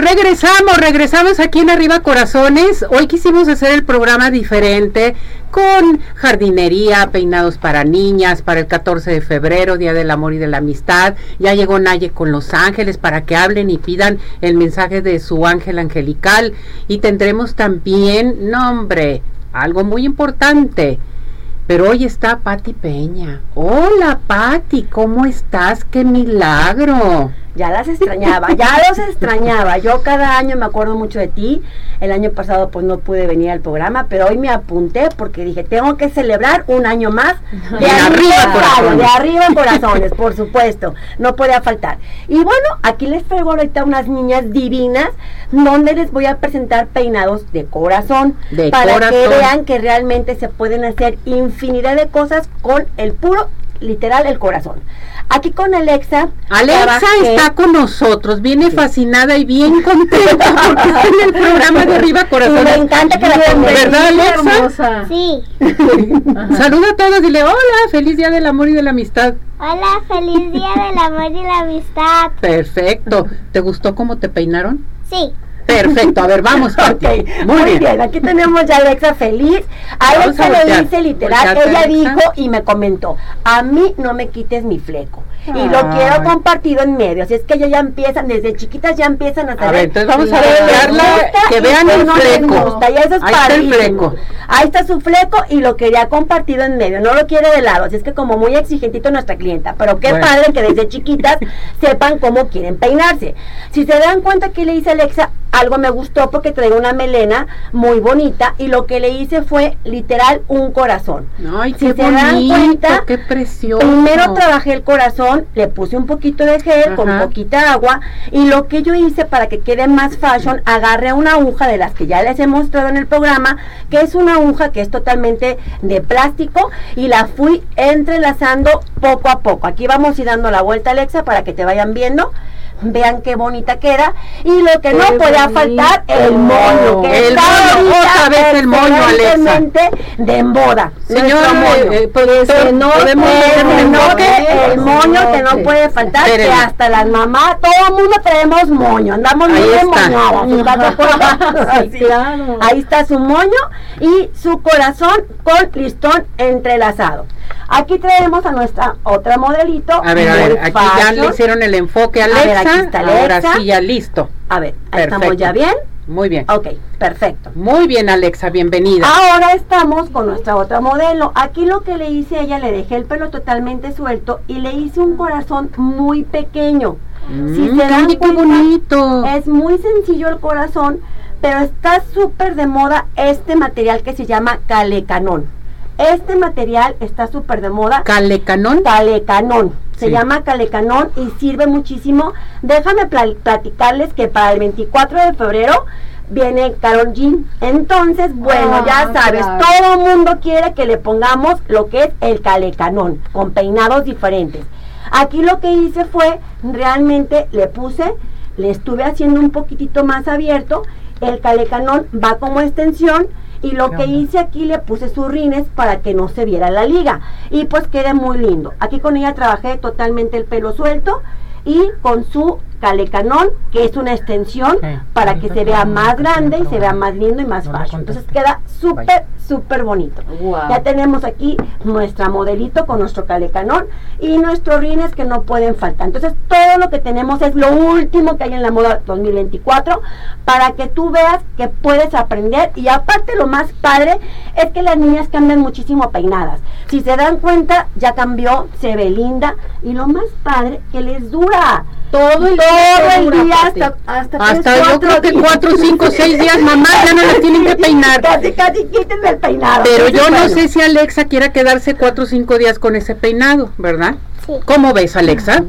regresamos, regresamos aquí en Arriba Corazones. Hoy quisimos hacer el programa diferente con jardinería, peinados para niñas, para el 14 de febrero, Día del Amor y de la Amistad. Ya llegó Naye con Los Ángeles para que hablen y pidan el mensaje de su ángel angelical. Y tendremos también, nombre, algo muy importante. Pero hoy está Patti Peña. Hola Patti, ¿cómo estás? ¡Qué milagro! Ya las extrañaba, ya los extrañaba. Yo cada año me acuerdo mucho de ti. El año pasado pues no pude venir al programa, pero hoy me apunté porque dije, tengo que celebrar un año más de, arriba, corazones. de arriba en corazones, por supuesto. No podía faltar. Y bueno, aquí les traigo ahorita unas niñas divinas donde les voy a presentar peinados de corazón De para corazón. que vean que realmente se pueden hacer infinidad de cosas con el puro literal el corazón. Aquí con Alexa. Alexa trabajé- está con nosotros, viene fascinada y bien contenta porque está en el programa de Arriba Y me encanta que la. ¿Verdad, Alexa? hermosa. Sí. Saluda a todos, dile hola, feliz día del amor y de la amistad. Hola, feliz día del amor y la amistad. Perfecto. ¿Te gustó cómo te peinaron? Sí. Perfecto, a ver, vamos, Pati. Ok, Muy, bien. Aquí tenemos ya a Alexa feliz. A a Alexa le voltear. dice literal, Volteate, ella Alexa. dijo y me comentó, a mí no me quites mi fleco. Y lo quiero compartido en medio. Así es que ellas ya empiezan, desde chiquitas ya empiezan a saber. ver, entonces vamos a gusta que vean el no fleco. gusta, eso es Ahí está el fleco. Ahí está su fleco y lo quería compartido en medio. No lo quiere de lado. Así es que como muy exigentito nuestra clienta. Pero qué Bueno. padre que desde chiquitas sepan cómo quieren peinarse. Si se dan cuenta que le hice a Alexa, algo me gustó porque trae una melena muy bonita y lo que le hice fue literal un corazón. Ay, Si qué se dan bonito, cuenta, qué precioso. Primero trabajé el corazón, le puse un poquito de gel con poquita agua y lo que yo hice para que quede más fashion, agarré una aguja de las que ya les he mostrado en el programa, que es una aguja que es totalmente de plástico y la fui entrelazando poco a poco. Aquí vamos a ir dando la vuelta Alexa para que te vayan viendo. Vean qué bonita queda. Y lo que no Qué podía faltar, el moño. Que El está moño, otra vez el moño, Alexa. de moda. Señor, Nuestro moño. eh, eh, no podemos El moño, el moño que no puede faltar, que hasta las mamás, todo el mundo tenemos moño, andamos muy moñadas, ¿estás de acuerdo? Sí, claro. Ahí está su moño y su corazón con listón entrelazado. Aquí traemos a nuestra otra modelito. A ver, a ver, aquí ya le hicieron el enfoque a A ver, Alexa. aquí está Ahora Alexa. sí, ya listo. A ver, estamos ya bien. Muy bien. Ok, perfecto. Muy bien, Alexa, bienvenida. Ahora estamos con nuestra otra modelo. Aquí lo que le hice a ella, le dejé el pelo totalmente suelto y le hice un corazón muy pequeño. si Mm, se dan oye, qué cuenta, bonito. Es muy sencillo el corazón, pero está súper de moda este material que se llama calecanón. Este material está súper de moda. Calecanón. Calecanón. Se Sí. llama calecanón y sirve muchísimo. Déjame pla- platicarles que para el 24 de febrero viene Carol G. Entonces, bueno, Ah, ya sabes, claro. todo el mundo quiere que le pongamos lo que es el calecanón, con peinados diferentes. Aquí lo que hice fue, realmente le puse, le estuve haciendo un poquitito más abierto, el calecanón va como extensión y lo ¿Qué que onda? hice aquí le puse sus rines para que no se viera la liga y pues quede muy lindo. Aquí con ella trabajé totalmente el pelo suelto y con su calecanón, que es una extensión para que se vea más grande y se vea más lindo y más No fashion. Entonces queda súper, súper bonito. Ya tenemos aquí nuestra modelito con nuestro calecanón y nuestros rines que no pueden faltar. Entonces todo lo que tenemos es lo último que hay en la moda 2024 para que tú veas que puedes aprender y aparte lo más padre es que las niñas cambian muchísimo peinadas. Si se dan cuenta ya cambió, se ve linda y lo más padre que les dura. Todo el día Todo el día hasta, hasta, Hasta tres, yo cuatro creo que cuatro, cinco, seis días, mamá, ya no las tienen que peinar. Casi, casi quítenme el peinado. Pero yo no sé si Alexa quiera quedarse cuatro o cinco días con ese peinado, ¿verdad? Sí. ¿Cómo ves, Alexa?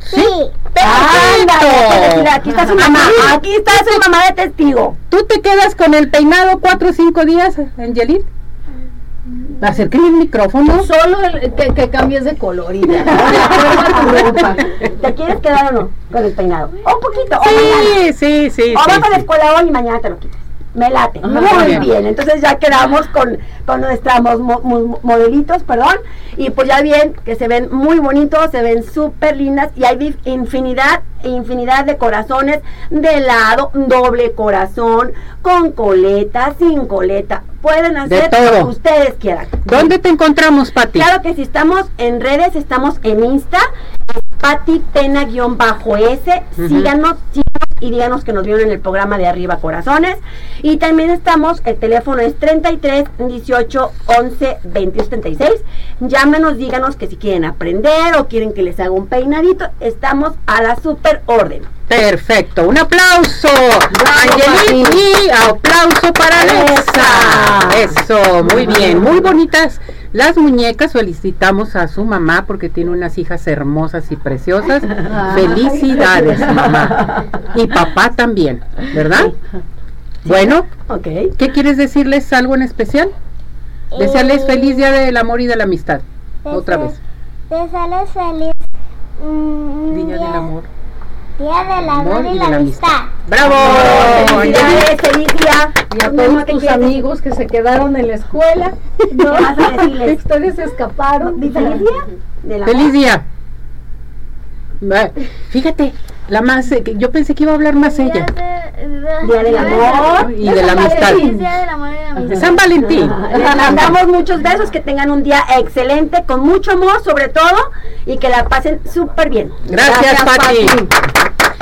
Sí. Ándale, pues, aquí está su mamá, aquí está su mamá de testigo. ¿Tú te quedas con el peinado cuatro o cinco días, Angelit? Acérquenle el micrófono. Solo el- que, que cambies de color y ya. ¿Te quieres quedar o no con el peinado? Un poquito, o. Sí, sí, sí. O sí, vas a la sí. escuela hoy y mañana te lo quitas. Me late. Ajá, Muy bien. bien. Entonces ya quedamos con, con nuestros mo- mo- modelitos, perdón. Y pues ya bien que se ven muy bonitos, se ven súper lindas. Y hay infinidad, infinidad de corazones de helado, doble corazón, con coleta, sin coleta. Pueden hacer lo que ustedes quieran. ¿Dónde te encontramos, Pati? Claro que si estamos en redes, estamos en Insta, Pati Pena-S, Ujú. síganos, síganos y díganos que nos vieron en el programa de Arriba Corazones. Y también estamos, el teléfono es 33 18 11 22 76. Llámenos, díganos que si quieren aprender o quieren que les haga un peinadito, estamos a la super orden. Perfecto, un aplauso. Y aplauso para Alexa. Eso, muy bien, muy bonitas las muñecas. Felicitamos a su mamá porque tiene unas hijas hermosas y preciosas. Felicidades, mamá. Y papá también, ¿verdad? Bueno. ¿qué quieres decirles algo en especial? Desearles Eh, feliz día del amor y de la amistad. Otra vez. Desearles feliz mm, Día del amor. Día del amor y la amistad. ¡Bravo! Angelique. Felicidades, feliz día. Y a todos ¿qué tus quieres amigos que se quedaron en la escuela, ¿no? ¿Qué vas a decirles? Ustedes escaparon. ¿Di feliz día? Del amor. Feliz día. Fíjate, la más, eh, que yo pensé que iba a hablar más ella. Día del amor. Y de la amistad. Feliz Día del amor y la De amistad. San Valentín. Les mandamos muchos besos, que tengan un día excelente, con mucho amor sobre todo, y que la pasen súper bien. Gracias, Pati.